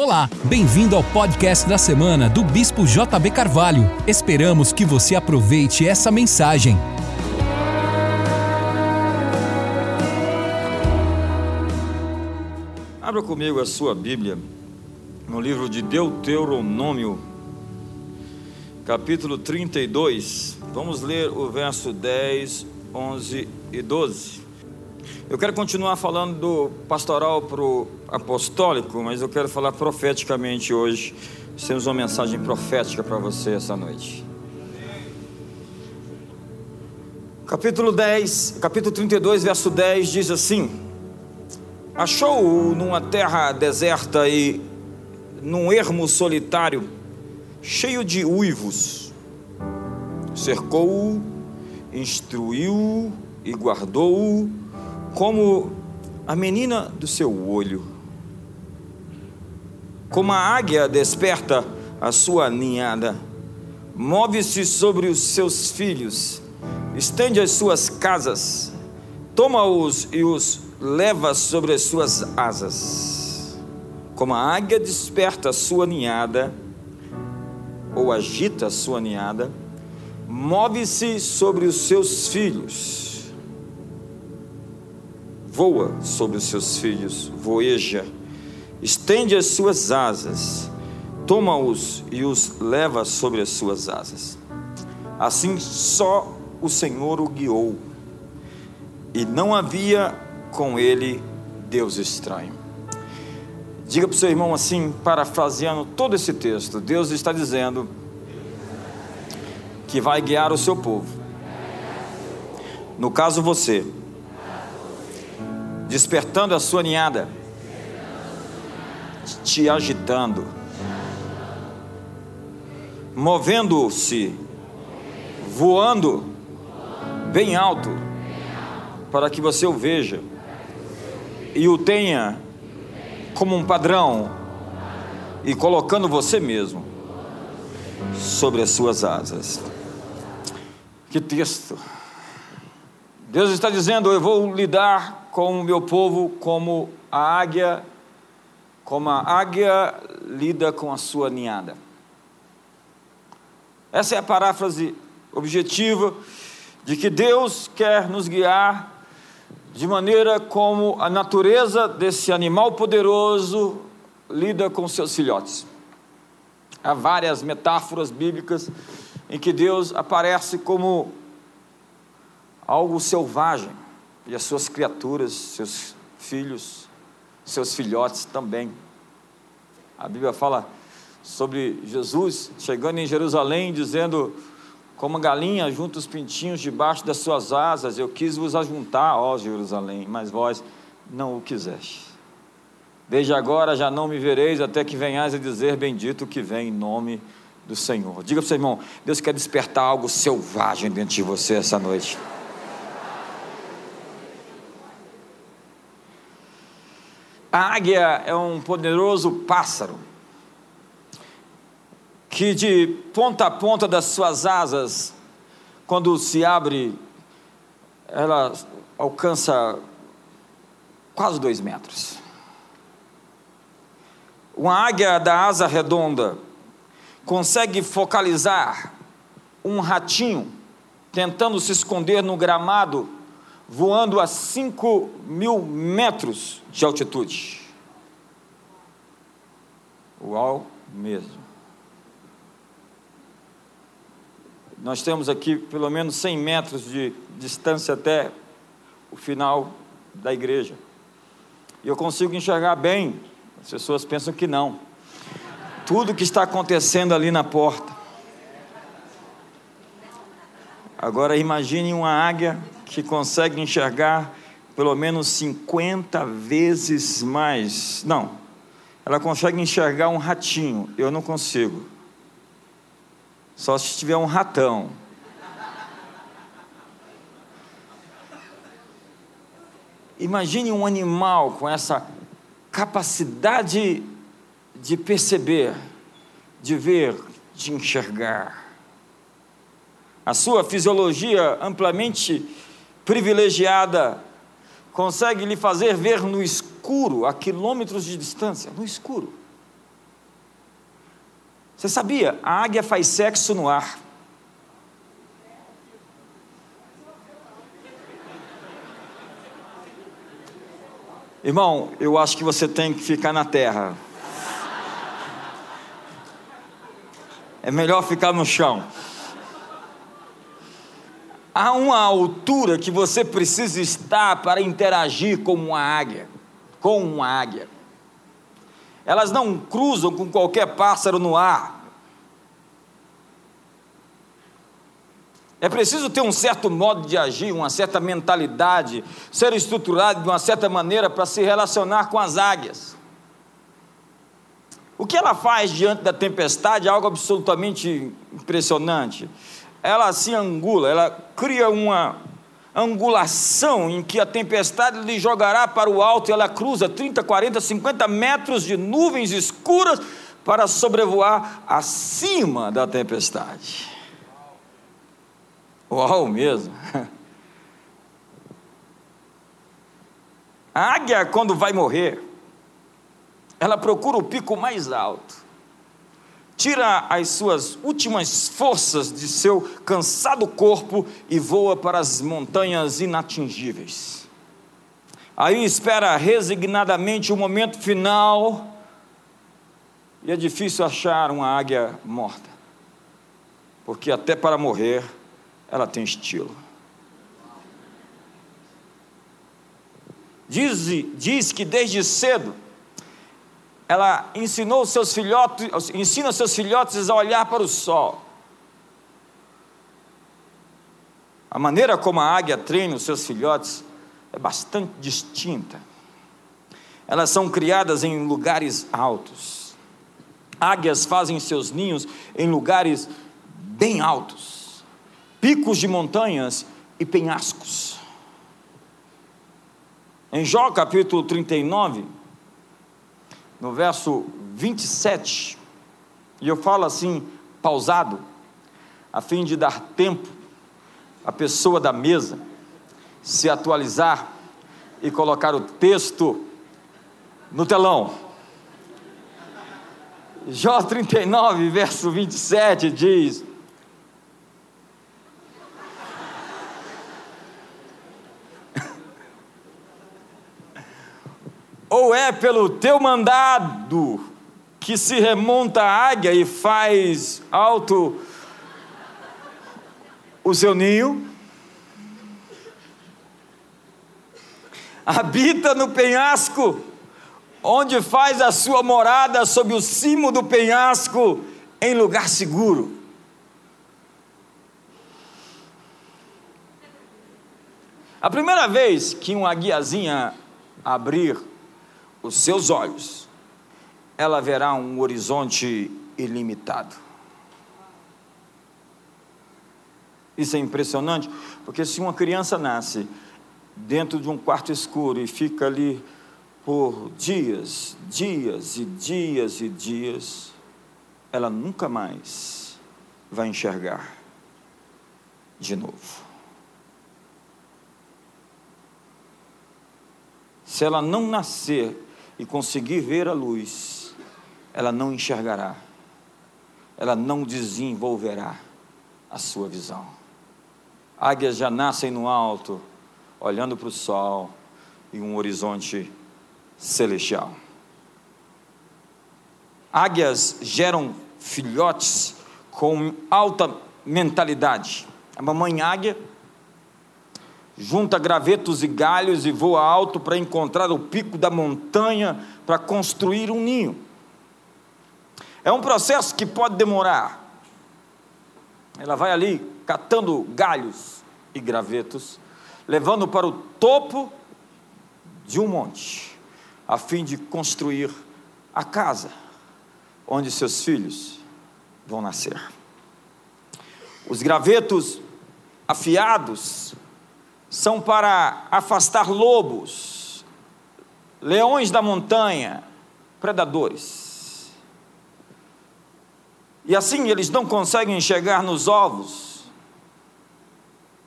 Olá, bem-vindo ao podcast da semana do Bispo JB Carvalho. Esperamos que você aproveite essa mensagem. Abra comigo a sua Bíblia no livro de Deuteronômio, capítulo 32. Vamos ler o verso 10, 11 e 12. Eu quero continuar falando do pastoral para o apostólico, mas eu quero falar profeticamente hoje. Temos uma mensagem profética para você essa noite. Capítulo 10, capítulo 32, verso 10 diz assim: Achou-o numa terra deserta e num ermo solitário, cheio de uivos. Cercou-o, instruiu-o e guardou-o como a menina do seu olho. Como a águia desperta a sua ninhada, move-se sobre os seus filhos, estende as suas casas, toma-os e os leva sobre as suas asas. Como a águia desperta a sua ninhada, ou agita a sua ninhada, move-se sobre os seus filhos voa sobre os seus filhos, voeja, estende as suas asas, toma-os e os leva sobre as suas asas. Assim só o Senhor o guiou, e não havia com ele Deus estranho. Diga para o seu irmão assim, parafraseando todo esse texto: Deus está dizendo que vai guiar o seu povo. No caso, você despertando a sua ninhada, te agitando, movendo-se, voando bem alto, para que você o veja e o tenha como um padrão e colocando você mesmo sobre as suas asas. Que texto! Deus está dizendo: Eu vou lidar com o meu povo como a águia, como a águia lida com a sua ninhada. Essa é a paráfrase objetiva de que Deus quer nos guiar de maneira como a natureza desse animal poderoso lida com seus filhotes. Há várias metáforas bíblicas em que Deus aparece como algo selvagem e as suas criaturas, seus filhos, seus filhotes também. A Bíblia fala sobre Jesus chegando em Jerusalém, dizendo: Como a galinha junta os pintinhos debaixo das suas asas, eu quis vos ajuntar, ó Jerusalém, mas vós não o quiseste. Desde agora já não me vereis, até que venhais a dizer: Bendito que vem em nome do Senhor. Diga para o seu irmão: Deus quer despertar algo selvagem dentro de você essa noite. A águia é um poderoso pássaro que de ponta a ponta das suas asas, quando se abre, ela alcança quase dois metros. Uma águia da asa redonda consegue focalizar um ratinho tentando se esconder no gramado voando a 5 mil metros de altitude. Uau mesmo. Nós temos aqui pelo menos 100 metros de distância até o final da igreja. E eu consigo enxergar bem, as pessoas pensam que não. Tudo que está acontecendo ali na porta. Agora imagine uma águia que consegue enxergar pelo menos 50 vezes mais. Não, ela consegue enxergar um ratinho, eu não consigo. Só se tiver um ratão. Imagine um animal com essa capacidade de perceber, de ver, de enxergar. A sua fisiologia amplamente privilegiada consegue lhe fazer ver no escuro, a quilômetros de distância, no escuro. Você sabia? A águia faz sexo no ar. Irmão, eu acho que você tem que ficar na terra. É melhor ficar no chão. Há uma altura que você precisa estar para interagir com uma águia, com uma águia. Elas não cruzam com qualquer pássaro no ar. É preciso ter um certo modo de agir, uma certa mentalidade, ser estruturado de uma certa maneira para se relacionar com as águias. O que ela faz diante da tempestade é algo absolutamente impressionante ela se angula, ela cria uma angulação em que a tempestade lhe jogará para o alto e ela cruza 30, 40, 50 metros de nuvens escuras para sobrevoar acima da tempestade. Uau mesmo! A águia, quando vai morrer, ela procura o pico mais alto tira as suas últimas forças de seu cansado corpo e voa para as montanhas inatingíveis. Aí espera resignadamente o momento final, e é difícil achar uma águia morta, porque até para morrer ela tem estilo. Diz, diz que desde cedo ela ensinou seus filhotes, ensina seus filhotes a olhar para o sol. A maneira como a águia treina os seus filhotes é bastante distinta. Elas são criadas em lugares altos. Águias fazem seus ninhos em lugares bem altos, picos de montanhas e penhascos. Em Jó capítulo 39, no verso 27, e eu falo assim, pausado, a fim de dar tempo à pessoa da mesa se atualizar e colocar o texto no telão. Jó 39, verso 27 diz: ou é pelo teu mandado que se remonta a águia e faz alto o seu ninho? Habita no penhasco, onde faz a sua morada sob o cimo do penhasco, em lugar seguro. A primeira vez que uma guiazinha abrir os seus olhos, ela verá um horizonte ilimitado. Isso é impressionante, porque se uma criança nasce dentro de um quarto escuro e fica ali por dias, dias e dias e dias, ela nunca mais vai enxergar de novo. Se ela não nascer e conseguir ver a luz, ela não enxergará, ela não desenvolverá a sua visão. Águias já nascem no alto, olhando para o sol e um horizonte celestial. Águias geram filhotes com alta mentalidade. A mamãe águia junta gravetos e galhos e voa alto para encontrar o pico da montanha para construir um ninho. É um processo que pode demorar. Ela vai ali catando galhos e gravetos, levando para o topo de um monte, a fim de construir a casa onde seus filhos vão nascer. Os gravetos afiados são para afastar lobos, leões da montanha, predadores. E assim eles não conseguem chegar nos ovos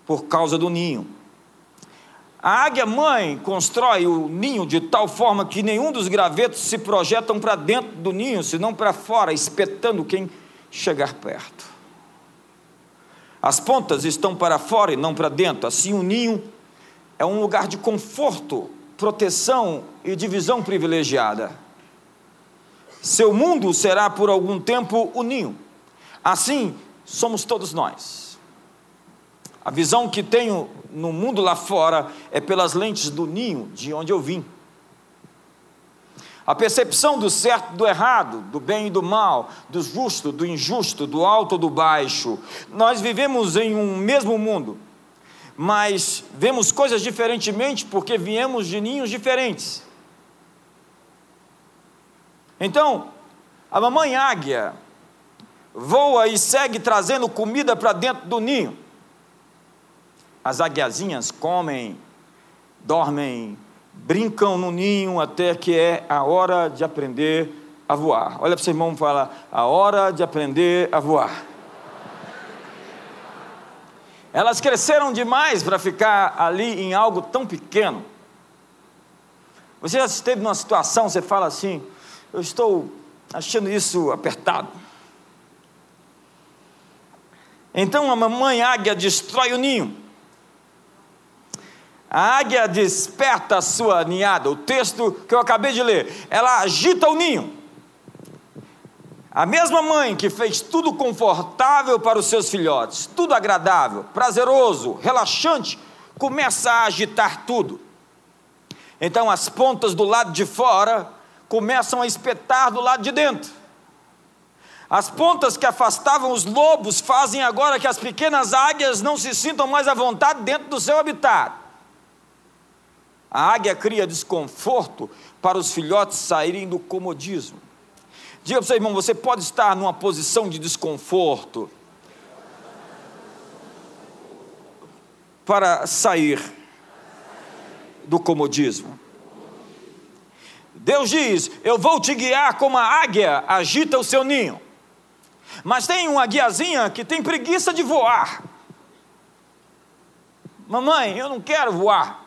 por causa do ninho. A águia mãe constrói o ninho de tal forma que nenhum dos gravetos se projetam para dentro do ninho, senão para fora, espetando quem chegar perto. As pontas estão para fora e não para dentro. Assim, o ninho é um lugar de conforto, proteção e divisão privilegiada. Seu mundo será por algum tempo o ninho. Assim, somos todos nós. A visão que tenho no mundo lá fora é pelas lentes do ninho, de onde eu vim. A percepção do certo e do errado, do bem e do mal, do justo, do injusto, do alto do baixo. Nós vivemos em um mesmo mundo, mas vemos coisas diferentemente porque viemos de ninhos diferentes. Então, a mamãe águia voa e segue trazendo comida para dentro do ninho. As águiazinhas comem, dormem, brincam no ninho até que é a hora de aprender a voar. Olha para o seu irmão e fala: a hora de aprender a voar. Elas cresceram demais para ficar ali em algo tão pequeno. Você já esteve numa situação, você fala assim: eu estou achando isso apertado. Então a mamãe águia destrói o ninho. A águia desperta a sua ninhada. O texto que eu acabei de ler, ela agita o ninho. A mesma mãe que fez tudo confortável para os seus filhotes, tudo agradável, prazeroso, relaxante, começa a agitar tudo. Então as pontas do lado de fora começam a espetar do lado de dentro. As pontas que afastavam os lobos fazem agora que as pequenas águias não se sintam mais à vontade dentro do seu habitat. A águia cria desconforto para os filhotes saírem do comodismo. Diga para o seu irmão: você pode estar numa posição de desconforto para sair do comodismo. Deus diz: Eu vou te guiar como a águia agita o seu ninho. Mas tem uma guiazinha que tem preguiça de voar. Mamãe, eu não quero voar.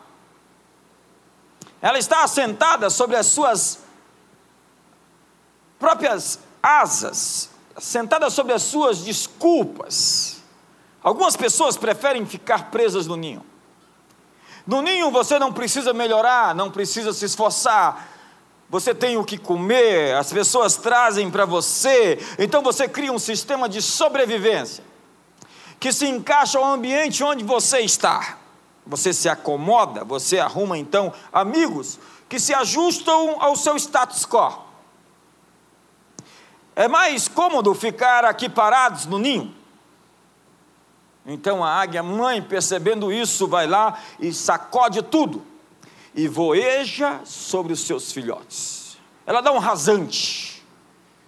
Ela está assentada sobre as suas próprias asas, sentada sobre as suas desculpas. Algumas pessoas preferem ficar presas no ninho. No ninho você não precisa melhorar, não precisa se esforçar. Você tem o que comer, as pessoas trazem para você, então você cria um sistema de sobrevivência que se encaixa ao ambiente onde você está você se acomoda, você arruma então amigos que se ajustam ao seu status quo. É mais cômodo ficar aqui parados no ninho. Então a águia mãe, percebendo isso, vai lá e sacode tudo e voeja sobre os seus filhotes. Ela dá um rasante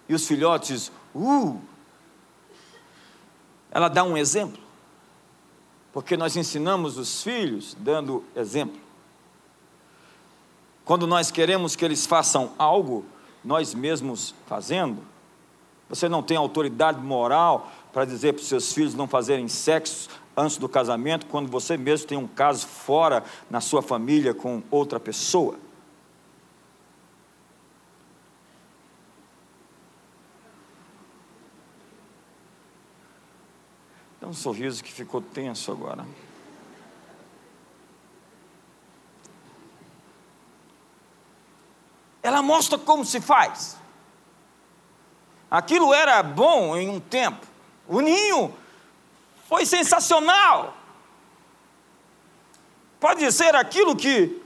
e os filhotes, uh! Ela dá um exemplo porque nós ensinamos os filhos dando exemplo. Quando nós queremos que eles façam algo, nós mesmos fazendo, você não tem autoridade moral para dizer para os seus filhos não fazerem sexo antes do casamento, quando você mesmo tem um caso fora na sua família com outra pessoa. Um sorriso que ficou tenso agora. Ela mostra como se faz. Aquilo era bom em um tempo. O ninho foi sensacional. Pode ser aquilo que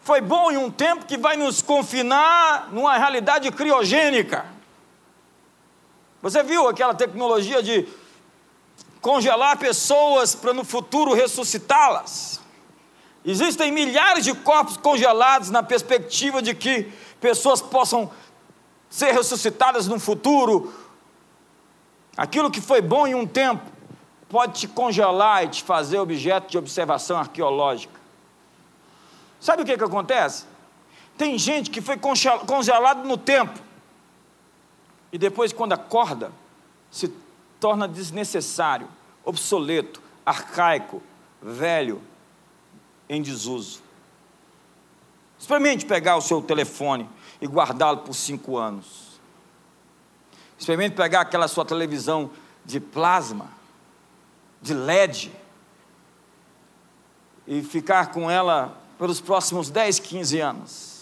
foi bom em um tempo que vai nos confinar numa realidade criogênica. Você viu aquela tecnologia de congelar pessoas para no futuro ressuscitá-las. Existem milhares de corpos congelados na perspectiva de que pessoas possam ser ressuscitadas no futuro. Aquilo que foi bom em um tempo pode te congelar e te fazer objeto de observação arqueológica. Sabe o que, que acontece? Tem gente que foi congelado no tempo e depois, quando acorda, se torna desnecessário, obsoleto, arcaico, velho, em desuso. Experimente pegar o seu telefone e guardá-lo por cinco anos. Experimente pegar aquela sua televisão de plasma, de LED, e ficar com ela pelos próximos 10, 15 anos.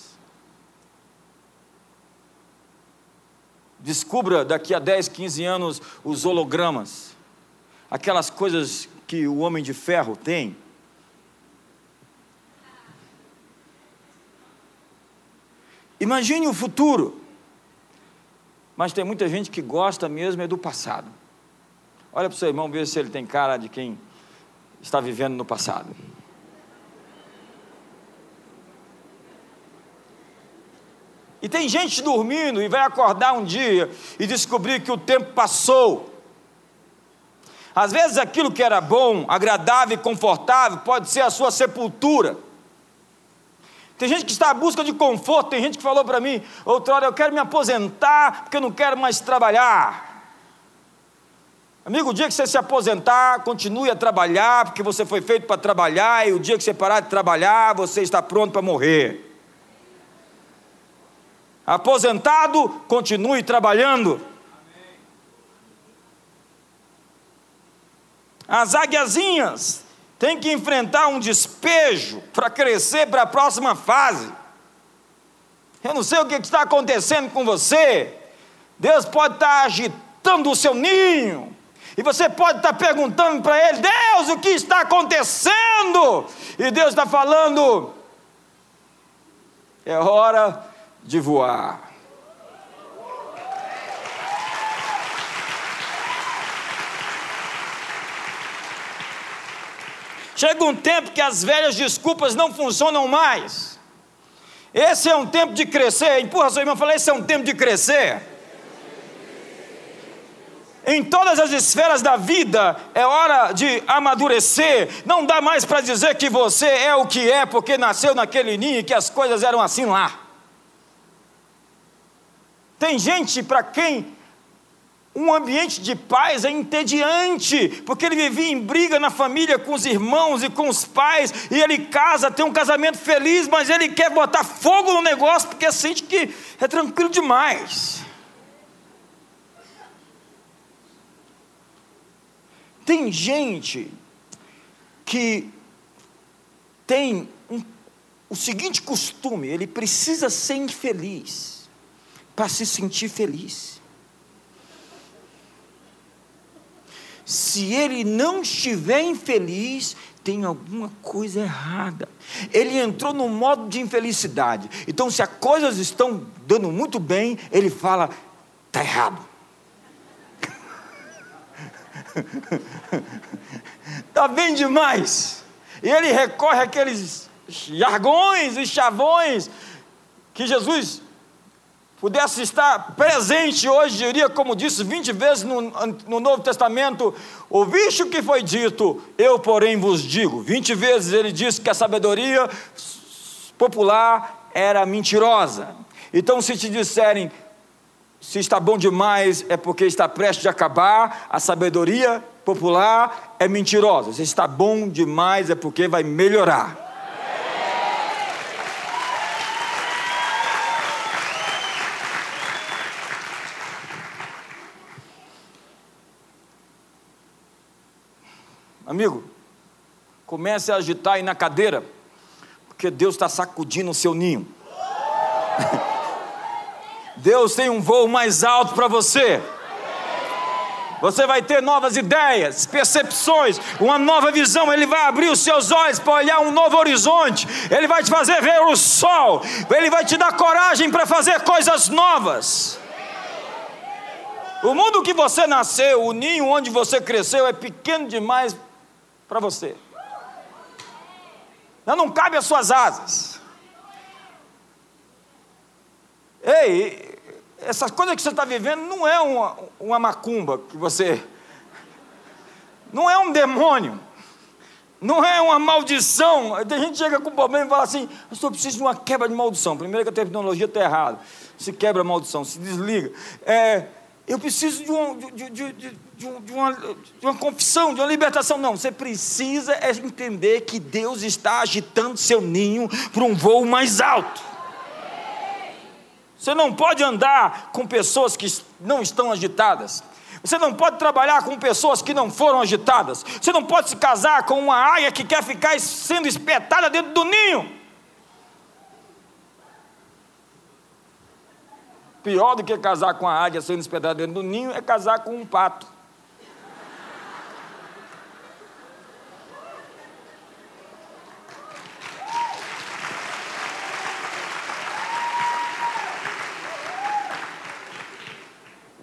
Descubra daqui a 10, 15 anos os hologramas, aquelas coisas que o homem de ferro tem. Imagine o futuro. Mas tem muita gente que gosta mesmo é do passado. Olha para o seu irmão, ver se ele tem cara de quem está vivendo no passado. E tem gente dormindo e vai acordar um dia e descobrir que o tempo passou. Às vezes aquilo que era bom, agradável e confortável pode ser a sua sepultura. Tem gente que está à busca de conforto, tem gente que falou para mim, outra hora, eu quero me aposentar porque eu não quero mais trabalhar. Amigo, o dia que você se aposentar, continue a trabalhar, porque você foi feito para trabalhar, e o dia que você parar de trabalhar, você está pronto para morrer. Aposentado, continue trabalhando. As águiazinhas têm que enfrentar um despejo para crescer para a próxima fase. Eu não sei o que está acontecendo com você. Deus pode estar agitando o seu ninho. E você pode estar perguntando para Ele: Deus, o que está acontecendo? E Deus está falando: é hora de voar. Chega um tempo que as velhas desculpas não funcionam mais. Esse é um tempo de crescer. Empurra seu irmão e fala: esse é um tempo de crescer. Em todas as esferas da vida é hora de amadurecer. Não dá mais para dizer que você é o que é porque nasceu naquele ninho e que as coisas eram assim lá. Tem gente para quem um ambiente de paz é entediante, porque ele vivia em briga na família com os irmãos e com os pais, e ele casa, tem um casamento feliz, mas ele quer botar fogo no negócio porque sente que é tranquilo demais. Tem gente que tem um, o seguinte costume: ele precisa ser infeliz para se sentir feliz. Se ele não estiver infeliz, tem alguma coisa errada. Ele entrou no modo de infelicidade. Então, se as coisas estão dando muito bem, ele fala: está errado. Está bem demais. E ele recorre àqueles jargões e chavões que Jesus pudesse estar presente hoje, diria, como disse 20 vezes no, no, Novo Testamento: Ouviste o que foi dito, eu, porém, vos digo. 20 vezes ele disse que a sabedoria popular era mentirosa. Então, se te disserem, se está bom demais, é porque está prestes a acabar, a sabedoria popular é mentirosa. Se está bom demais, é porque vai melhorar. Amigo, comece a agitar aí na cadeira, porque Deus está sacudindo o seu ninho. Deus tem um voo mais alto para você. Você vai ter novas ideias, percepções, uma nova visão. Ele vai abrir os seus olhos para olhar um novo horizonte. Ele vai te fazer ver o sol. Ele vai te dar coragem para fazer coisas novas. O mundo que você nasceu, o ninho onde você cresceu, é pequeno demais para você. Não, não cabe as suas asas. Ei, essas coisas que você está vivendo não é uma, uma macumba que você. Não é um demônio. Não é uma maldição. Tem gente que chega com problema e fala assim: Eu só preciso de uma quebra de maldição. Primeiro que a tecnologia está errada. Se quebra a maldição, se desliga. É, eu preciso de, um, de, de, de, uma, de uma confissão, de uma libertação. Não, você precisa é entender que Deus está agitando seu ninho para um voo mais alto. Você não pode andar com pessoas que não estão agitadas. Você não pode trabalhar com pessoas que não foram agitadas. Você não pode se casar com uma águia que quer ficar sendo espetada dentro do ninho. Pior do que casar com a águia sendo espetada dentro do ninho é casar com um pato.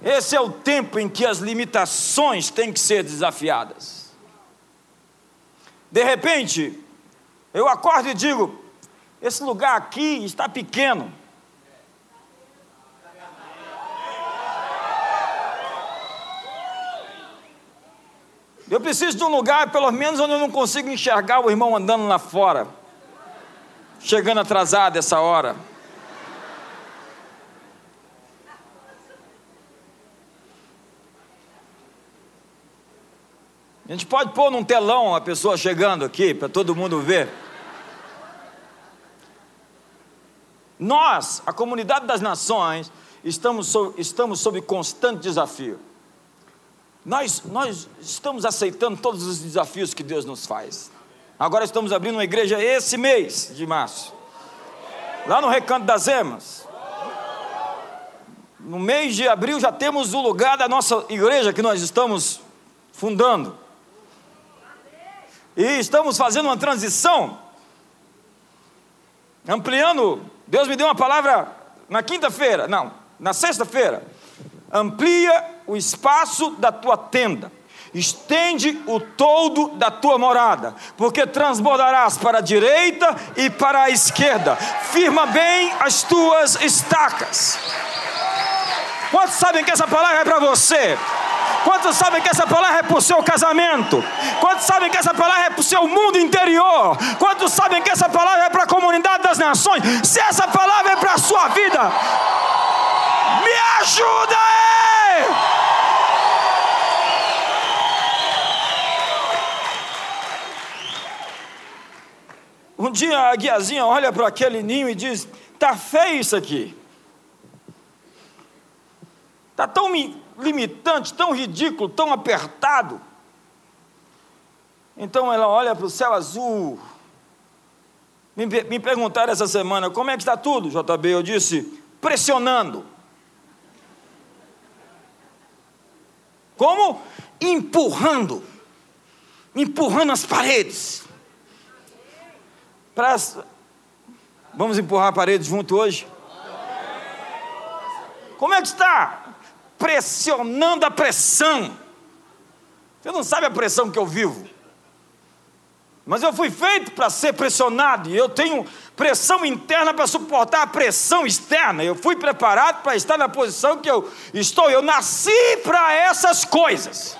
Esse é o tempo em que as limitações têm que ser desafiadas. De repente, eu acordo e digo: esse lugar aqui está pequeno. Eu preciso de um lugar, pelo menos, onde eu não consigo enxergar o irmão andando lá fora, chegando atrasado essa hora. A gente pode pôr num telão a pessoa chegando aqui, para todo mundo ver. Nós, a comunidade das nações, estamos estamos sob constante desafio. Nós, nós estamos aceitando todos os desafios que Deus nos faz. Agora estamos abrindo uma igreja esse mês de março, lá no Recanto das Emas. No mês de abril já temos o lugar da nossa igreja que nós estamos fundando. E estamos fazendo uma transição, ampliando. Deus me deu uma palavra na quinta-feira, não, na sexta-feira. Amplia o espaço da tua tenda, estende o todo da tua morada, porque transbordarás para a direita e para a esquerda. Firma bem as tuas estacas. Quantos sabem que essa palavra é para você? Quantos sabem que essa palavra é para o seu casamento? Quantos sabem que essa palavra é para o seu mundo interior? Quantos sabem que essa palavra é para a comunidade das nações? Se essa palavra é para a sua vida, me ajuda Um dia a guiazinha olha para aquele ninho e diz: Está feio isso aqui. Está tão limitante, tão ridículo, tão apertado. Então ela olha para o céu azul. Me, me perguntaram essa semana, como é que está tudo, JB? Eu disse, pressionando. Como? Empurrando. Empurrando as paredes. Pra... Vamos empurrar a parede junto hoje? Como é que está? pressionando a pressão. Você não sabe a pressão que eu vivo. Mas eu fui feito para ser pressionado e eu tenho pressão interna para suportar a pressão externa. Eu fui preparado para estar na posição que eu estou. Eu nasci para essas coisas.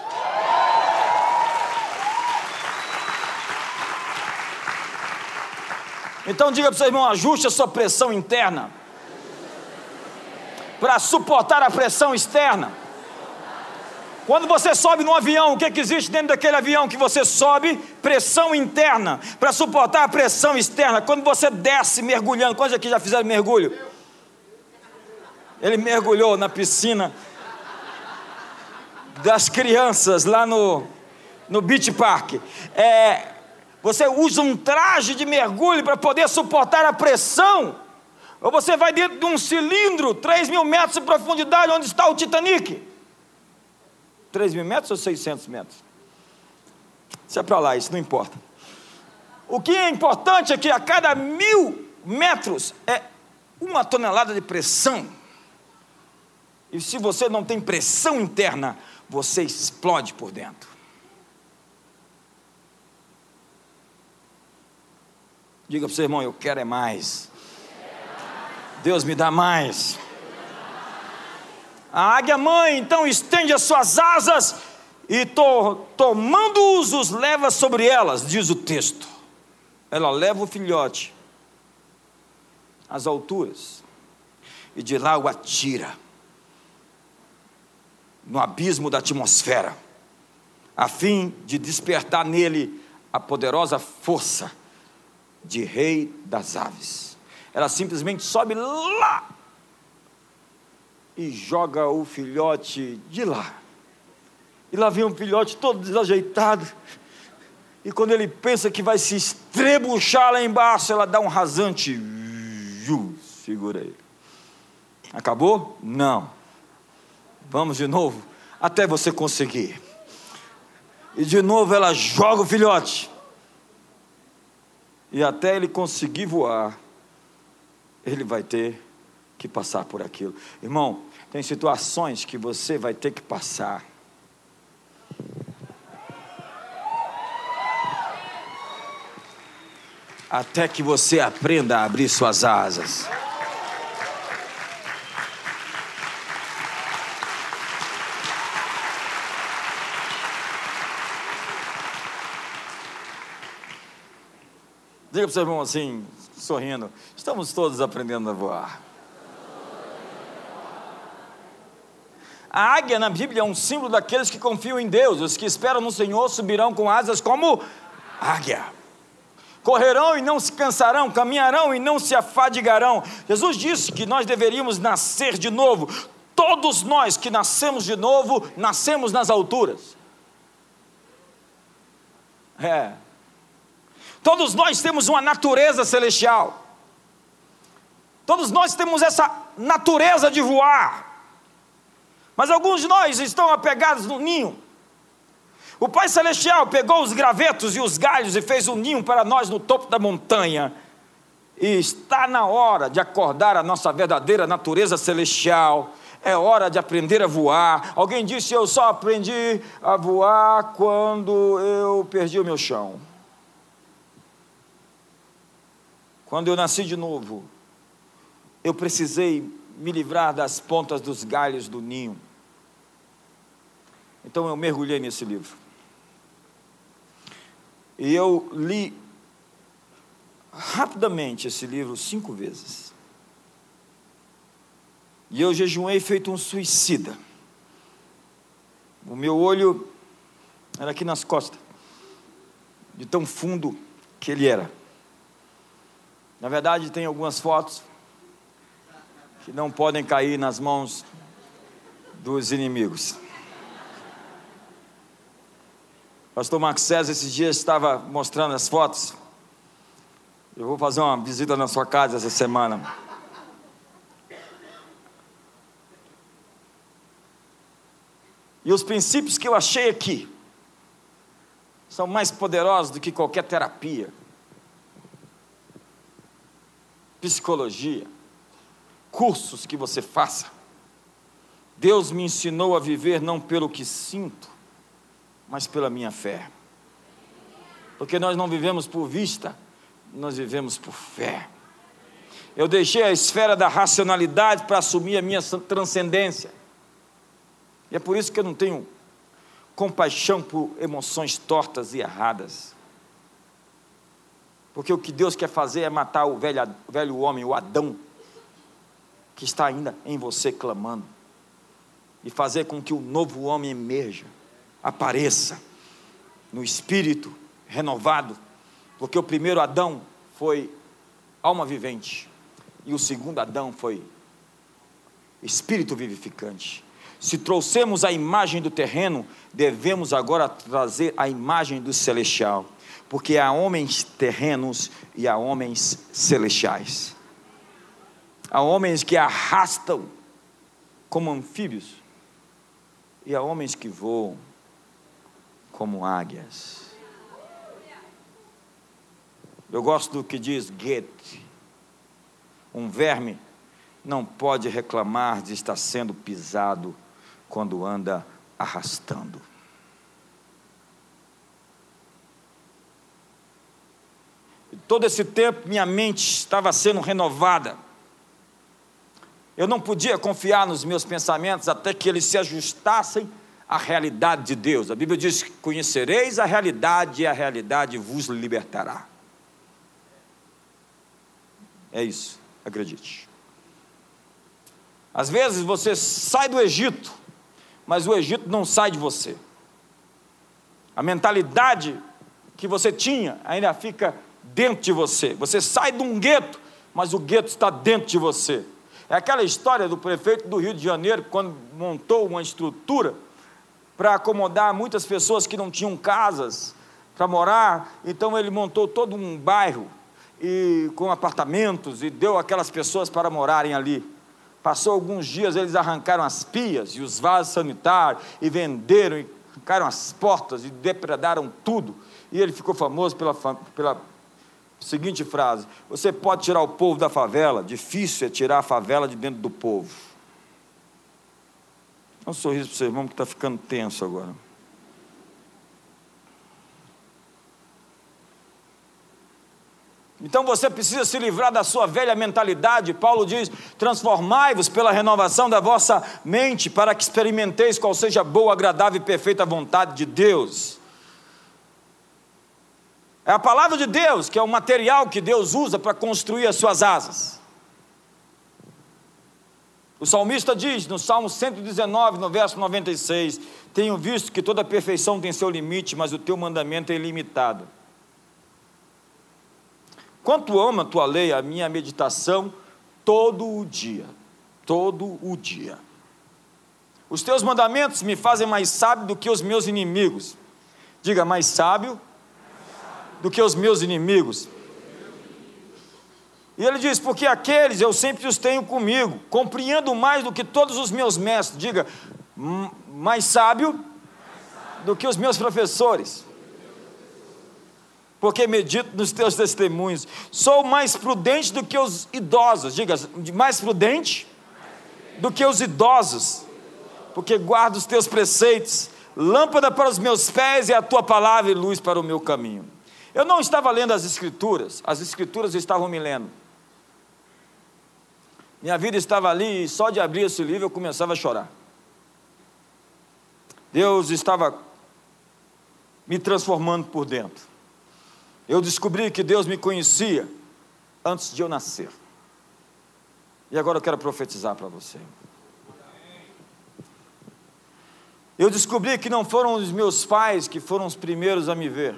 Então diga para o seu irmão: ajuste a sua pressão interna para suportar a pressão externa. Quando você sobe num avião, o que, é que existe dentro daquele avião que você sobe? Pressão interna, para suportar a pressão externa. Quando você desce mergulhando, quantos aqui já fizeram mergulho? Ele mergulhou na piscina das crianças lá no, no Beach Park. É, você usa um traje de mergulho para poder suportar a pressão ou você vai dentro de um cilindro, 3 mil metros de profundidade, onde está o Titanic? 3 mil metros ou 600 metros? Isso é para lá, isso não importa. O que é importante é que a cada mil metros é uma tonelada de pressão. E se você não tem pressão interna, você explode por dentro. Diga para o seu irmão, eu quero é mais. Deus me dá mais. A águia mãe então estende as suas asas e to, tomando-os, os leva sobre elas, diz o texto. Ela leva o filhote às alturas e de lá o atira no abismo da atmosfera, a fim de despertar nele a poderosa força de rei das aves ela simplesmente sobe lá e joga o filhote de lá. E lá vem um filhote todo desajeitado. E quando ele pensa que vai se estrebuchar lá embaixo, ela dá um rasante. Segura ele. Acabou? Não. Vamos de novo, até você conseguir. E de novo ela joga o filhote. E até ele conseguir voar, ele vai ter que passar por aquilo. Irmão, tem situações que você vai ter que passar. Até que você aprenda a abrir suas asas. Diga para o seu irmão assim, sorrindo: estamos todos aprendendo a voar. A águia na Bíblia é um símbolo daqueles que confiam em Deus. Os que esperam no Senhor subirão com asas como águia. Correrão e não se cansarão, caminharão e não se afadigarão. Jesus disse que nós deveríamos nascer de novo. Todos nós que nascemos de novo, nascemos nas alturas. É, Todos nós temos uma natureza celestial. Todos nós temos essa natureza de voar. Mas alguns de nós estão apegados no ninho. O Pai Celestial pegou os gravetos e os galhos e fez um ninho para nós no topo da montanha. E está na hora de acordar a nossa verdadeira natureza celestial. É hora de aprender a voar. Alguém disse: Eu só aprendi a voar quando eu perdi o meu chão. Quando eu nasci de novo, eu precisei me livrar das pontas dos galhos do ninho. Então eu mergulhei nesse livro. E eu li rapidamente esse livro cinco vezes. E eu jejuei feito um suicida. O meu olho era aqui nas costas, de tão fundo que ele era. Na verdade, tem algumas fotos que não podem cair nas mãos dos inimigos. Pastor Marcos César esses dias estava mostrando as fotos. Eu vou fazer uma visita na sua casa essa semana. E os princípios que eu achei aqui são mais poderosos do que qualquer terapia psicologia, cursos que você faça. Deus me ensinou a viver não pelo que sinto, mas pela minha fé. Porque nós não vivemos por vista, nós vivemos por fé. Eu deixei a esfera da racionalidade para assumir a minha transcendência. E é por isso que eu não tenho compaixão por emoções tortas e erradas. Porque o que Deus quer fazer é matar o velho, velho homem, o Adão, que está ainda em você clamando, e fazer com que o novo homem emerja, apareça no espírito renovado, porque o primeiro Adão foi alma vivente, e o segundo Adão foi espírito vivificante. Se trouxemos a imagem do terreno, devemos agora trazer a imagem do celestial porque há homens terrenos e há homens celestiais. Há homens que arrastam como anfíbios, e há homens que voam como águias. Eu gosto do que diz Goethe: um verme não pode reclamar de estar sendo pisado quando anda arrastando. Todo esse tempo minha mente estava sendo renovada. Eu não podia confiar nos meus pensamentos até que eles se ajustassem à realidade de Deus. A Bíblia diz: Conhecereis a realidade e a realidade vos libertará. É isso, acredite. Às vezes você sai do Egito, mas o Egito não sai de você. A mentalidade que você tinha ainda fica dentro de você. Você sai de um gueto, mas o gueto está dentro de você. É aquela história do prefeito do Rio de Janeiro, quando montou uma estrutura para acomodar muitas pessoas que não tinham casas para morar, então ele montou todo um bairro e com apartamentos e deu aquelas pessoas para morarem ali. Passou alguns dias, eles arrancaram as pias e os vasos sanitários e venderam, e arrancaram as portas e depredaram tudo. E ele ficou famoso pela, pela seguinte frase: Você pode tirar o povo da favela, difícil é tirar a favela de dentro do povo. Dá um sorriso para o seu irmão que está ficando tenso agora. Então você precisa se livrar da sua velha mentalidade. Paulo diz: transformai-vos pela renovação da vossa mente, para que experimenteis qual seja a boa, agradável e perfeita vontade de Deus. É a palavra de Deus, que é o material que Deus usa para construir as suas asas. O salmista diz no Salmo 119, no verso 96: Tenho visto que toda perfeição tem seu limite, mas o teu mandamento é ilimitado. Quanto amo a tua lei, a minha meditação todo o dia, todo o dia. Os teus mandamentos me fazem mais sábio do que os meus inimigos. Diga, mais sábio do que os meus inimigos. E ele diz: Porque aqueles eu sempre os tenho comigo, compreendo mais do que todos os meus mestres. Diga, mais sábio do que os meus professores porque medito nos teus testemunhos. Sou mais prudente do que os idosos, diga, mais prudente do que os idosos, porque guardo os teus preceitos, lâmpada para os meus pés e a tua palavra e luz para o meu caminho. Eu não estava lendo as Escrituras, as Escrituras estavam me lendo. Minha vida estava ali e só de abrir esse livro eu começava a chorar. Deus estava me transformando por dentro eu descobri que Deus me conhecia antes de eu nascer. E agora eu quero profetizar para você. Eu descobri que não foram os meus pais que foram os primeiros a me ver.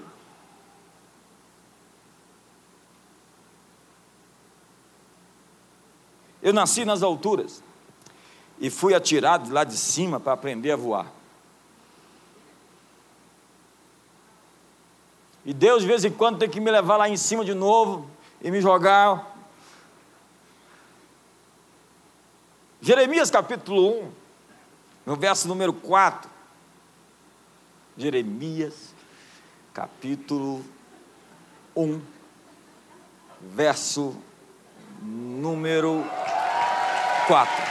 Eu nasci nas alturas e fui atirado lá de cima para aprender a voar. E Deus, de vez em quando, tem que me levar lá em cima de novo e me jogar. Jeremias capítulo 1, no verso número 4. Jeremias capítulo 1, verso número 4.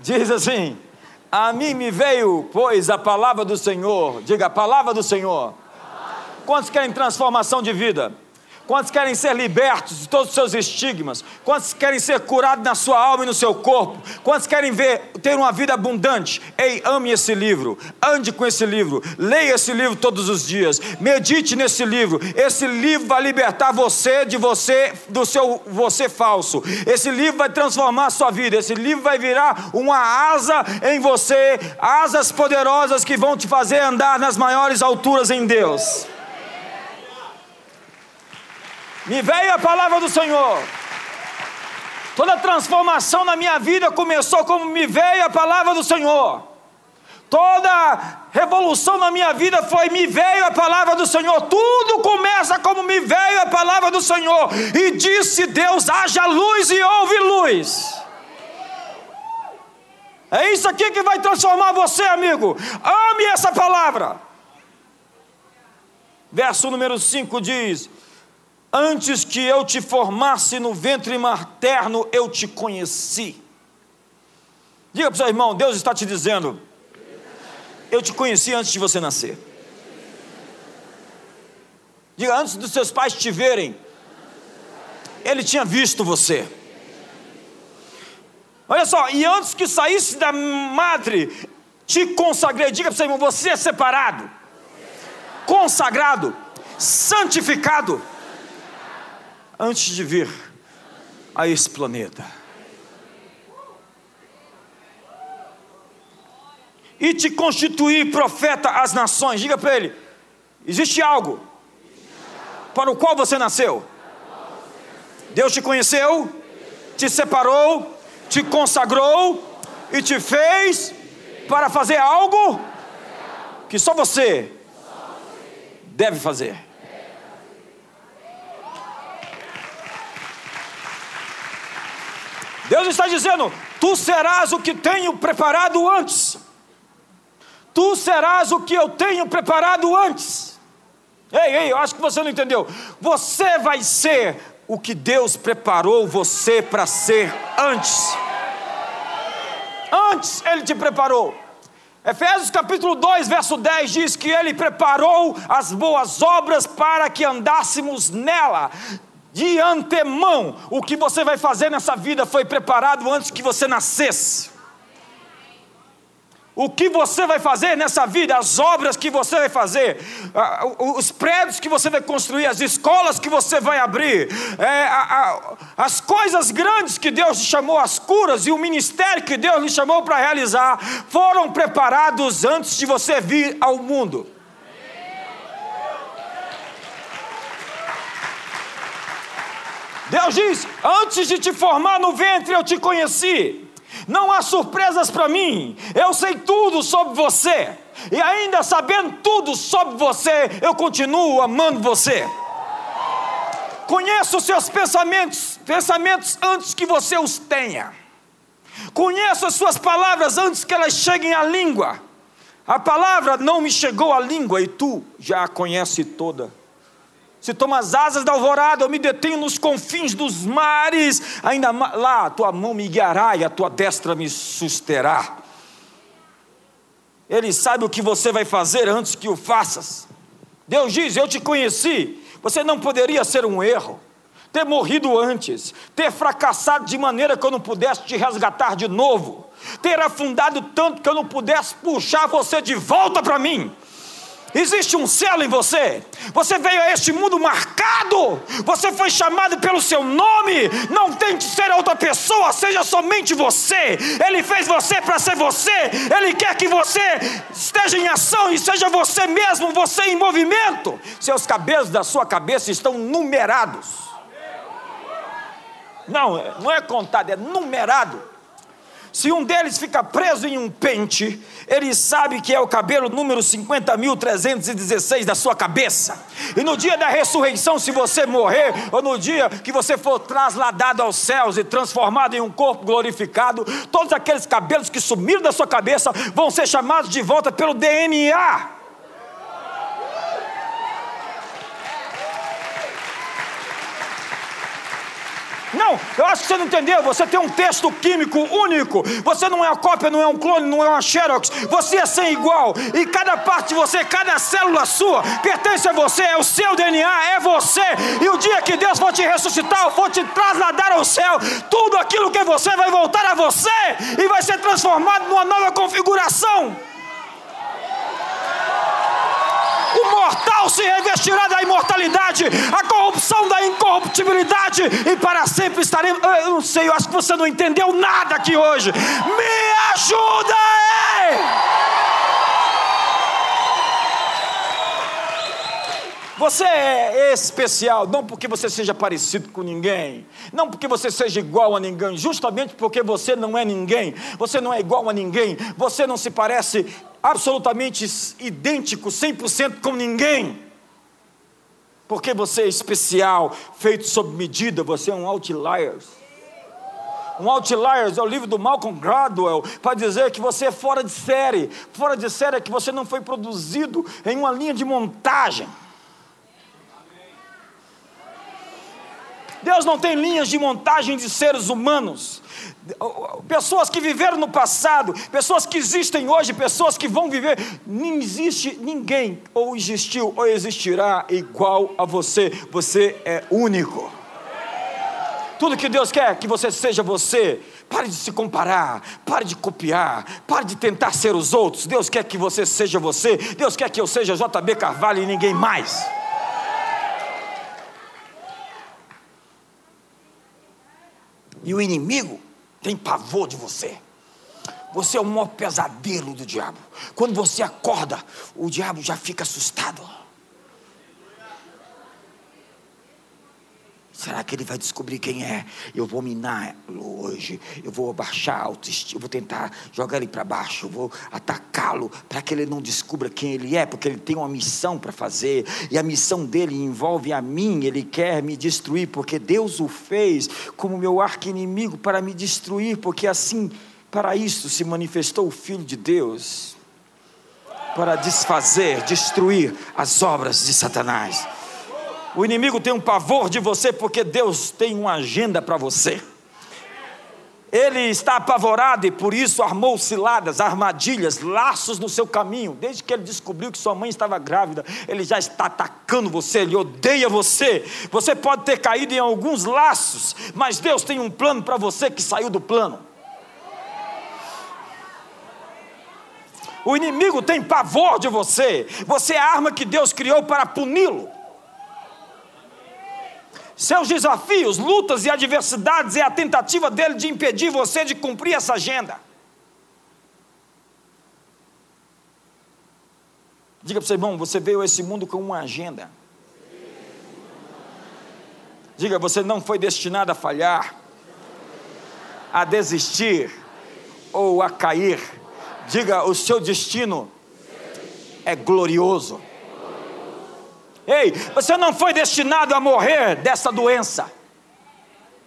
Diz assim: a mim me veio, pois, a palavra do Senhor. Diga, a palavra do Senhor. Quantos querem transformação de vida? Quantos querem ser libertos de todos os seus estigmas? Quantos querem ser curados na sua alma e no seu corpo? Quantos querem ver ter uma vida abundante? Ei, ame esse livro, ande com esse livro, leia esse livro todos os dias, medite nesse livro. Esse livro vai libertar você de você, do seu você falso. Esse livro vai transformar a sua vida. Esse livro vai virar uma asa em você, asas poderosas que vão te fazer andar nas maiores alturas em Deus. Me veio a palavra do Senhor. Toda transformação na minha vida começou como me veio a palavra do Senhor. Toda revolução na minha vida foi me veio a palavra do Senhor. Tudo começa como me veio a palavra do Senhor. E disse Deus: haja luz e houve luz. É isso aqui que vai transformar você, amigo. Ame essa palavra. Verso número 5 diz: Antes que eu te formasse no ventre materno, eu te conheci. Diga para o seu irmão: Deus está te dizendo, eu te conheci antes de você nascer. Diga, antes dos seus pais te verem, Ele tinha visto você. Olha só, e antes que saísse da madre, te consagrei. Diga para o seu irmão: você é separado, consagrado, santificado antes de vir a esse planeta. E te constituir profeta às nações. Diga para ele: existe algo para o qual você nasceu. Deus te conheceu, te separou, te consagrou e te fez para fazer algo que só você deve fazer. Deus está dizendo: Tu serás o que tenho preparado antes. Tu serás o que eu tenho preparado antes. Ei, ei, eu acho que você não entendeu. Você vai ser o que Deus preparou você para ser antes. Antes Ele te preparou. Efésios capítulo 2, verso 10 diz que Ele preparou as boas obras para que andássemos nela. De antemão, o que você vai fazer nessa vida foi preparado antes que você nascesse. O que você vai fazer nessa vida, as obras que você vai fazer, os prédios que você vai construir, as escolas que você vai abrir, é, as coisas grandes que Deus lhe chamou, as curas e o ministério que Deus lhe chamou para realizar, foram preparados antes de você vir ao mundo. Deus diz: Antes de te formar no ventre, eu te conheci. Não há surpresas para mim. Eu sei tudo sobre você. E ainda sabendo tudo sobre você, eu continuo amando você. Conheço os seus pensamentos, pensamentos antes que você os tenha. Conheço as suas palavras antes que elas cheguem à língua. A palavra não me chegou à língua e tu já a conhece toda. Se tomo as asas da alvorada, eu me detenho nos confins dos mares, ainda lá a tua mão me guiará e a tua destra me susterá. Ele sabe o que você vai fazer antes que o faças. Deus diz: Eu te conheci. Você não poderia ser um erro, ter morrido antes, ter fracassado de maneira que eu não pudesse te resgatar de novo, ter afundado tanto que eu não pudesse puxar você de volta para mim. Existe um selo em você. Você veio a este mundo marcado. Você foi chamado pelo seu nome. Não tente ser outra pessoa, seja somente você. Ele fez você para ser você. Ele quer que você esteja em ação e seja você mesmo, você em movimento. Seus cabelos da sua cabeça estão numerados. Não, não é contado, é numerado. Se um deles fica preso em um pente, ele sabe que é o cabelo número 50.316 da sua cabeça. E no dia da ressurreição, se você morrer, ou no dia que você for trasladado aos céus e transformado em um corpo glorificado, todos aqueles cabelos que sumiram da sua cabeça vão ser chamados de volta pelo DNA Não, eu acho que você não entendeu. Você tem um texto químico único. Você não é uma cópia, não é um clone, não é uma xerox. Você é sem igual. E cada parte de você, cada célula sua, pertence a você. É o seu DNA, é você. E o dia que Deus for te ressuscitar, for te trasladar ao céu, tudo aquilo que você vai voltar a você e vai ser transformado numa nova configuração. O se revestirá da imortalidade, a corrupção da incorruptibilidade, e para sempre estaremos. Eu não sei, eu acho que você não entendeu nada aqui hoje. Me ajuda aí! Você é especial, não porque você seja parecido com ninguém, não porque você seja igual a ninguém, justamente porque você não é ninguém, você não é igual a ninguém, você não se parece absolutamente idêntico, 100% com ninguém. Porque você é especial, feito sob medida, você é um outlier. Um outlier é o livro do Malcolm Gladwell para dizer que você é fora de série. Fora de série é que você não foi produzido em uma linha de montagem. Deus não tem linhas de montagem de seres humanos. Pessoas que viveram no passado, pessoas que existem hoje, pessoas que vão viver. Não existe ninguém, ou existiu, ou existirá igual a você. Você é único. Tudo que Deus quer que você seja você. Pare de se comparar, pare de copiar, pare de tentar ser os outros. Deus quer que você seja você. Deus quer que eu seja JB Carvalho e ninguém mais. E o inimigo tem pavor de você. Você é o maior pesadelo do diabo. Quando você acorda, o diabo já fica assustado. Será que ele vai descobrir quem é? Eu vou minar hoje. Eu vou abaixar a autoestima. Eu vou tentar jogar ele para baixo. Eu vou atacá-lo para que ele não descubra quem ele é, porque ele tem uma missão para fazer. E a missão dele envolve a mim. Ele quer me destruir, porque Deus o fez como meu arqui-inimigo para me destruir, porque assim, para isso se manifestou o Filho de Deus para desfazer, destruir as obras de Satanás. O inimigo tem um pavor de você porque Deus tem uma agenda para você. Ele está apavorado e por isso armou ciladas, armadilhas, laços no seu caminho. Desde que ele descobriu que sua mãe estava grávida, ele já está atacando você, ele odeia você. Você pode ter caído em alguns laços, mas Deus tem um plano para você que saiu do plano. O inimigo tem pavor de você. Você é a arma que Deus criou para puni-lo. Seus desafios, lutas e adversidades é a tentativa dele de impedir você de cumprir essa agenda. Diga para o seu irmão, você veio a esse mundo com uma agenda. Diga, você não foi destinado a falhar, a desistir ou a cair. Diga, o seu destino é glorioso. Ei, você não foi destinado a morrer dessa doença.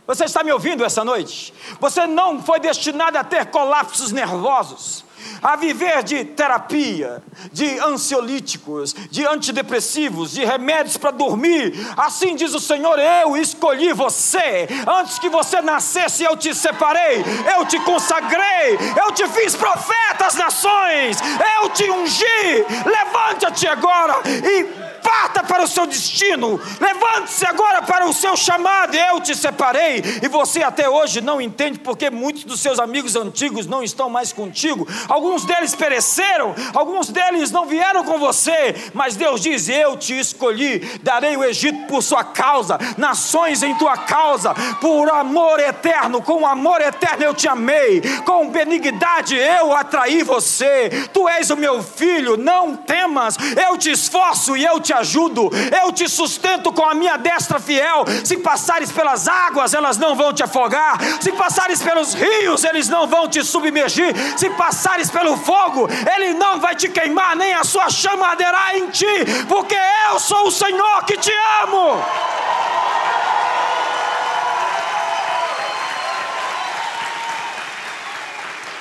Você está me ouvindo essa noite? Você não foi destinado a ter colapsos nervosos, a viver de terapia, de ansiolíticos, de antidepressivos, de remédios para dormir. Assim diz o Senhor: Eu escolhi você. Antes que você nascesse, eu te separei, eu te consagrei, eu te fiz profeta às nações, eu te ungi. Levanta-te agora e parta para o seu destino, levante-se agora para o seu chamado. Eu te separei e você até hoje não entende porque muitos dos seus amigos antigos não estão mais contigo. Alguns deles pereceram, alguns deles não vieram com você, mas Deus diz: Eu te escolhi, darei o Egito por sua causa, nações em tua causa, por amor eterno, com amor eterno eu te amei, com benignidade eu atraí você. Tu és o meu filho, não temas, eu te esforço e eu te ajudo, eu te sustento com a minha destra fiel. Se passares pelas águas, elas não vão te afogar, se passares pelos rios, eles não vão te submergir, se passares pelo fogo, ele não vai te queimar, nem a sua chama arderá em ti, porque eu sou o Senhor que te amo.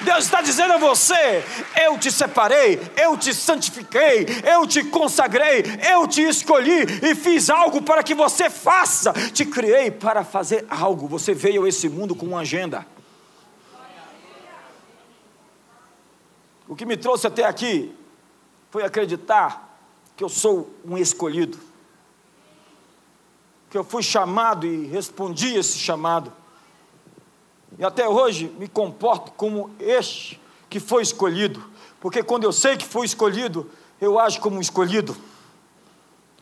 Deus está dizendo a você: eu te separei, eu te santifiquei, eu te consagrei, eu te escolhi e fiz algo para que você faça. Te criei para fazer algo. Você veio a esse mundo com uma agenda. O que me trouxe até aqui foi acreditar que eu sou um escolhido, que eu fui chamado e respondi esse chamado e até hoje me comporto como este que foi escolhido, porque quando eu sei que fui escolhido, eu ajo como um escolhido.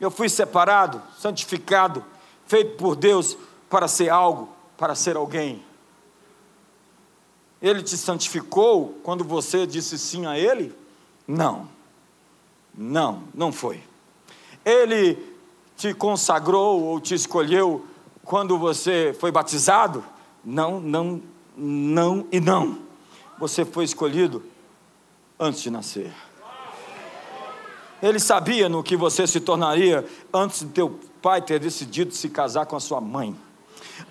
Eu fui separado, santificado, feito por Deus para ser algo, para ser alguém. Ele te santificou quando você disse sim a Ele? Não, não, não foi. Ele te consagrou ou te escolheu quando você foi batizado? Não, não, não e não. Você foi escolhido antes de nascer. Ele sabia no que você se tornaria antes de teu pai ter decidido se casar com a sua mãe.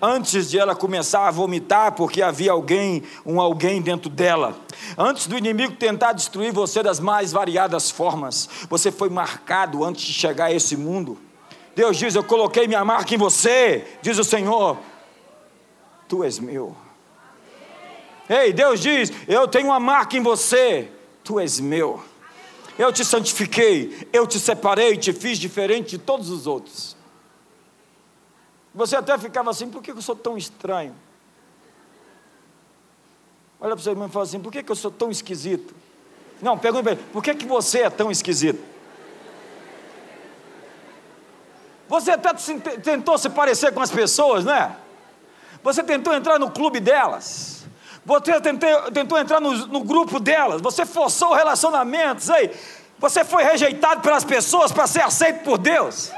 Antes de ela começar a vomitar porque havia alguém, um alguém dentro dela. Antes do inimigo tentar destruir você das mais variadas formas, você foi marcado antes de chegar a esse mundo. Deus diz: Eu coloquei minha marca em você, diz o Senhor tu és meu. Ei, Deus diz: Eu tenho uma marca em você, tu és meu. Eu te santifiquei, eu te separei, te fiz diferente de todos os outros. Você até ficava assim: por que eu sou tão estranho? Olha para o seu irmão e fala assim: por que eu sou tão esquisito? Não, pergunta para ele: por que, que você é tão esquisito? Você até tentou se parecer com as pessoas, né? Você tentou entrar no clube delas. Você tentou, tentou entrar no, no grupo delas. Você forçou relacionamentos. Aí, você foi rejeitado pelas pessoas para ser aceito por Deus.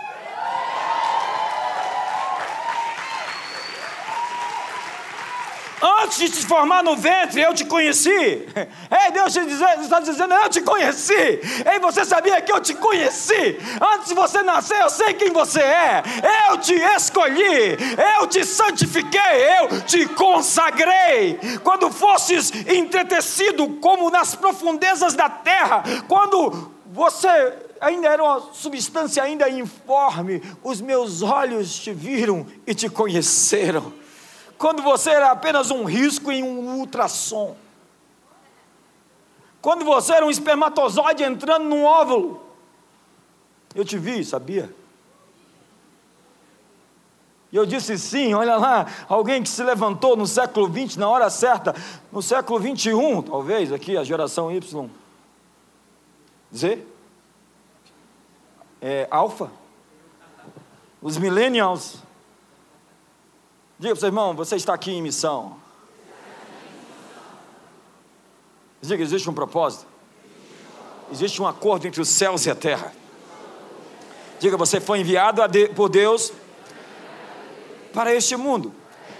Antes de te formar no ventre, eu te conheci. Ei, Deus te diz, está dizendo, eu te conheci. Ei, você sabia que eu te conheci? Antes de você nascer, eu sei quem você é. Eu te escolhi, eu te santifiquei, eu te consagrei. Quando fosses entretecido como nas profundezas da terra, quando você ainda era uma substância ainda informe, os meus olhos te viram e te conheceram quando você era apenas um risco em um ultrassom. Quando você era um espermatozoide entrando num óvulo. Eu te vi, sabia? E eu disse sim, olha lá, alguém que se levantou no século XX, na hora certa, no século XXI, talvez, aqui, a geração Y. Z? É, alfa? Os millennials Diga para o seu irmão, você está aqui em missão. Diga, existe um propósito. Existe um acordo entre os céus e a terra. Diga, você foi enviado por Deus para este mundo.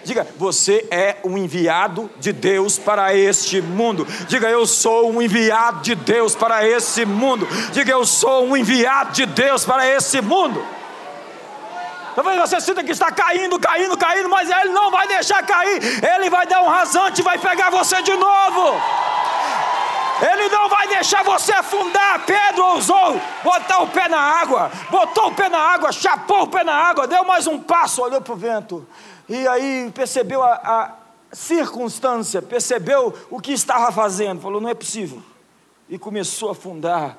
Diga, você é um enviado de Deus para este mundo. Diga, eu sou um enviado de Deus para esse mundo. Diga, eu sou um enviado de Deus para esse mundo. Talvez você sinta que está caindo, caindo, caindo, mas Ele não vai deixar cair. Ele vai dar um rasante e vai pegar você de novo. Ele não vai deixar você afundar. Pedro ousou botar o pé na água, botou o pé na água, chapou o pé na água, deu mais um passo, olhou para o vento. E aí percebeu a, a circunstância, percebeu o que estava fazendo. Falou: não é possível. E começou a afundar,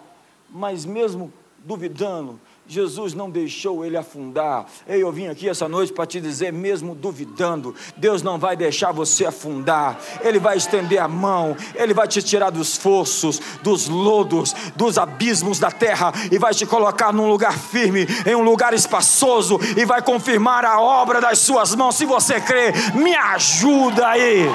mas mesmo duvidando, Jesus não deixou ele afundar. Ei, eu vim aqui essa noite para te dizer, mesmo duvidando, Deus não vai deixar você afundar. Ele vai estender a mão, ele vai te tirar dos fossos, dos lodos, dos abismos da terra e vai te colocar num lugar firme, em um lugar espaçoso e vai confirmar a obra das suas mãos. Se você crê, me ajuda aí.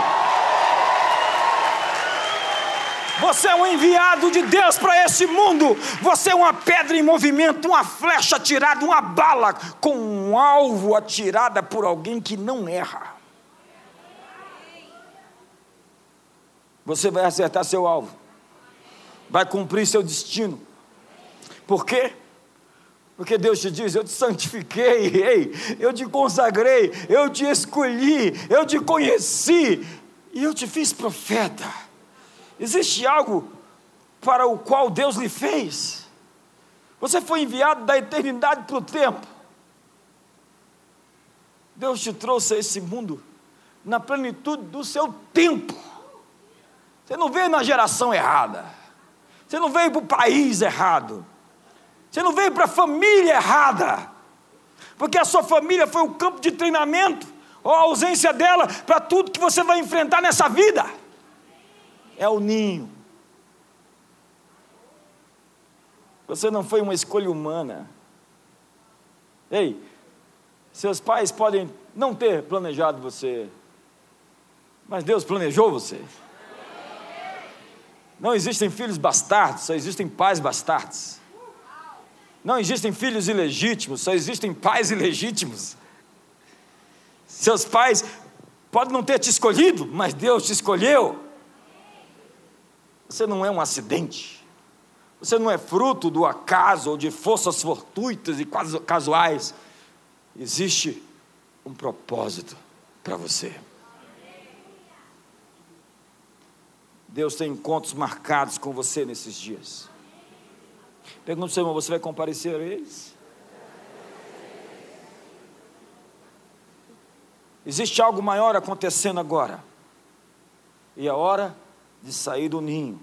Você é um enviado de Deus para esse mundo. Você é uma pedra em movimento, uma flecha atirada, uma bala com um alvo atirada por alguém que não erra. Você vai acertar seu alvo, vai cumprir seu destino. Por quê? Porque Deus te diz: Eu te santifiquei, ei, eu te consagrei, eu te escolhi, eu te conheci e eu te fiz profeta. Existe algo para o qual Deus lhe fez. Você foi enviado da eternidade para o tempo. Deus te trouxe a esse mundo na plenitude do seu tempo. Você não veio na geração errada. Você não veio para o país errado. Você não veio para a família errada. Porque a sua família foi o campo de treinamento, ou a ausência dela, para tudo que você vai enfrentar nessa vida é o ninho. Você não foi uma escolha humana. Ei, seus pais podem não ter planejado você, mas Deus planejou você. Não existem filhos bastardos, só existem pais bastardos. Não existem filhos ilegítimos, só existem pais ilegítimos. Seus pais podem não ter te escolhido, mas Deus te escolheu. Você não é um acidente. Você não é fruto do acaso ou de forças fortuitas e casuais. Existe um propósito para você. Deus tem encontros marcados com você nesses dias. Pergunta ao seu irmão: você vai comparecer a eles? Existe algo maior acontecendo agora. E a hora de sair do ninho,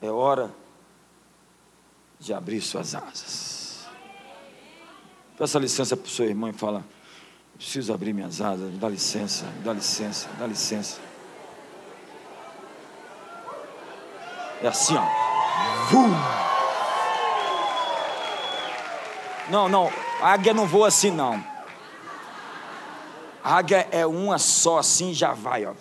é hora de abrir suas asas. Peça licença para o seu irmão e fala: preciso abrir minhas asas, dá licença, dá licença, dá licença. É assim, ó. Vum. Não, não, a águia não voa assim, não. A águia é uma só, assim já vai, ó.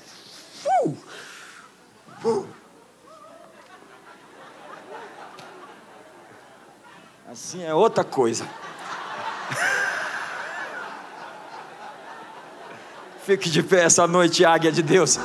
Assim é outra coisa. Fique de pé essa noite, águia de Deus.